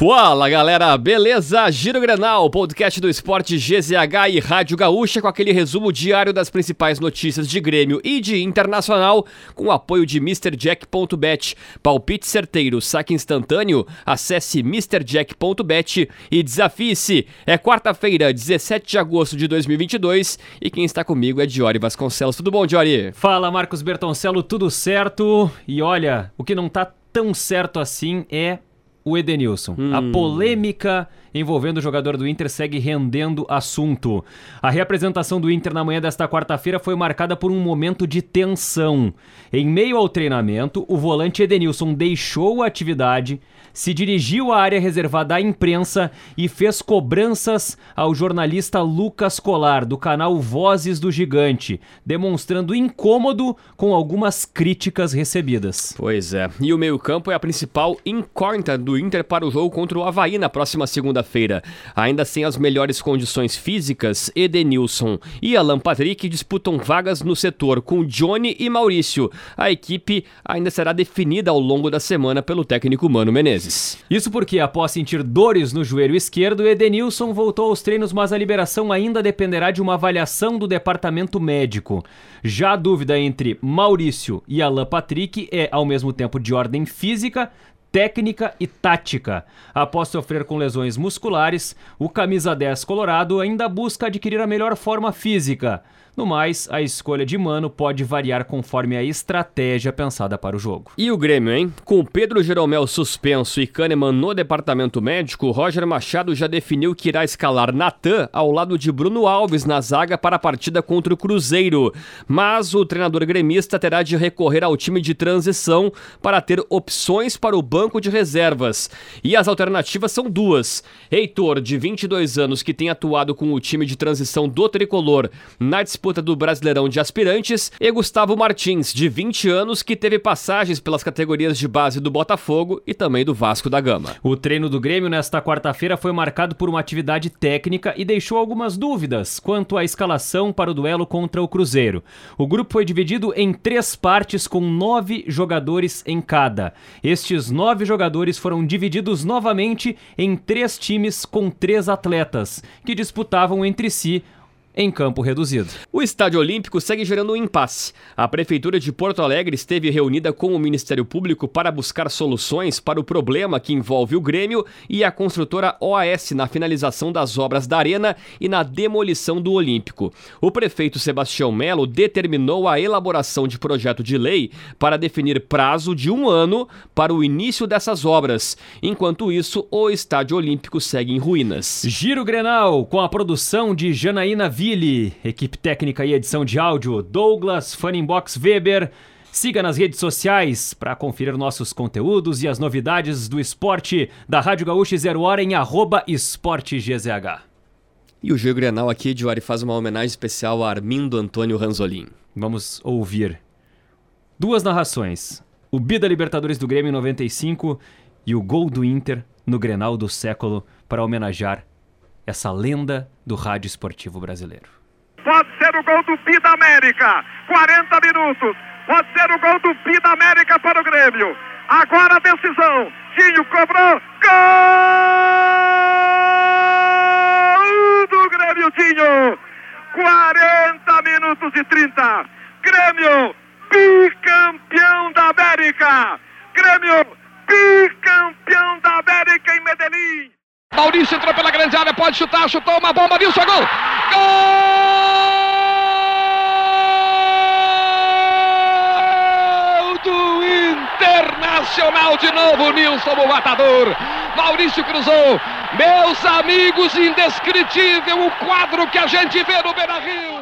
Fala galera, beleza? Giro Grenal, podcast do esporte GZH e Rádio Gaúcha com aquele resumo diário das principais notícias de Grêmio e de Internacional com o apoio de MrJack.bet. Palpite certeiro, saque instantâneo, acesse MrJack.bet e desafie-se. É quarta-feira, 17 de agosto de 2022 e quem está comigo é Diori Vasconcelos. Tudo bom, Diori? Fala Marcos Bertoncello, tudo certo? E olha, o que não tá tão certo assim é o Edenilson. Hum. A polêmica envolvendo o jogador do Inter segue rendendo assunto. A reapresentação do Inter na manhã desta quarta-feira foi marcada por um momento de tensão. Em meio ao treinamento, o volante Edenilson deixou a atividade, se dirigiu à área reservada à imprensa e fez cobranças ao jornalista Lucas Colar, do canal Vozes do Gigante, demonstrando incômodo com algumas críticas recebidas. Pois é, e o meio-campo é a principal incógnita do Inter para o jogo contra o Havaí na próxima segunda-feira. Ainda sem as melhores condições físicas, Edenilson e Alan Patrick disputam vagas no setor com Johnny e Maurício. A equipe ainda será definida ao longo da semana pelo técnico Mano Menezes. Isso porque, após sentir dores no joelho esquerdo, Edenilson voltou aos treinos, mas a liberação ainda dependerá de uma avaliação do departamento médico. Já a dúvida entre Maurício e Alan Patrick é, ao mesmo tempo, de ordem física, técnica e tática. Após sofrer com lesões musculares, o camisa 10 colorado ainda busca adquirir a melhor forma física. No mais, a escolha de Mano pode variar conforme a estratégia pensada para o jogo. E o Grêmio, hein? Com Pedro Jeromel suspenso e Kahneman no departamento médico, Roger Machado já definiu que irá escalar Natan ao lado de Bruno Alves na zaga para a partida contra o Cruzeiro. Mas o treinador gremista terá de recorrer ao time de transição para ter opções para o banco de reservas. E as alternativas são duas. Heitor, de 22 anos, que tem atuado com o time de transição do tricolor na disputa disputa do Brasileirão de Aspirantes, e Gustavo Martins, de 20 anos, que teve passagens pelas categorias de base do Botafogo e também do Vasco da Gama. O treino do Grêmio nesta quarta-feira foi marcado por uma atividade técnica e deixou algumas dúvidas quanto à escalação para o duelo contra o Cruzeiro. O grupo foi dividido em três partes com nove jogadores em cada. Estes nove jogadores foram divididos novamente em três times com três atletas, que disputavam entre si em campo reduzido. O Estádio Olímpico segue gerando um impasse. A Prefeitura de Porto Alegre esteve reunida com o Ministério Público para buscar soluções para o problema que envolve o Grêmio e a construtora OAS na finalização das obras da Arena e na demolição do Olímpico. O prefeito Sebastião Melo determinou a elaboração de projeto de lei para definir prazo de um ano para o início dessas obras. Enquanto isso, o Estádio Olímpico segue em ruínas. Giro Grenal, com a produção de Janaína Ville, equipe técnica e edição de áudio, Douglas Funnybox Weber. Siga nas redes sociais para conferir nossos conteúdos e as novidades do esporte da Rádio Gaúcha Zero Hora em arroba esportegzh. E o Giro Grenal aqui, Diori, faz uma homenagem especial a Armindo Antônio Ranzolin. Vamos ouvir duas narrações. O Bida Libertadores do Grêmio 95 e o gol do Inter no Grenal do século para homenagear essa lenda do rádio esportivo brasileiro. Pode ser o gol do Bi da América. 40 minutos. Pode ser o gol do Bi da América para o Grêmio. Agora a decisão. Tinho cobrou. Gol do Grêmio, Tinho. 40 minutos e 30. Grêmio, bicampeão da América. Grêmio, bicampeão da América em Medellín. Maurício entrou pela grande área, pode chutar, chutou uma bomba, Nilson, gol! Gol do Internacional de novo, Nilson, o matador. Maurício cruzou. Meus amigos, indescritível o quadro que a gente vê no Beira-Rio.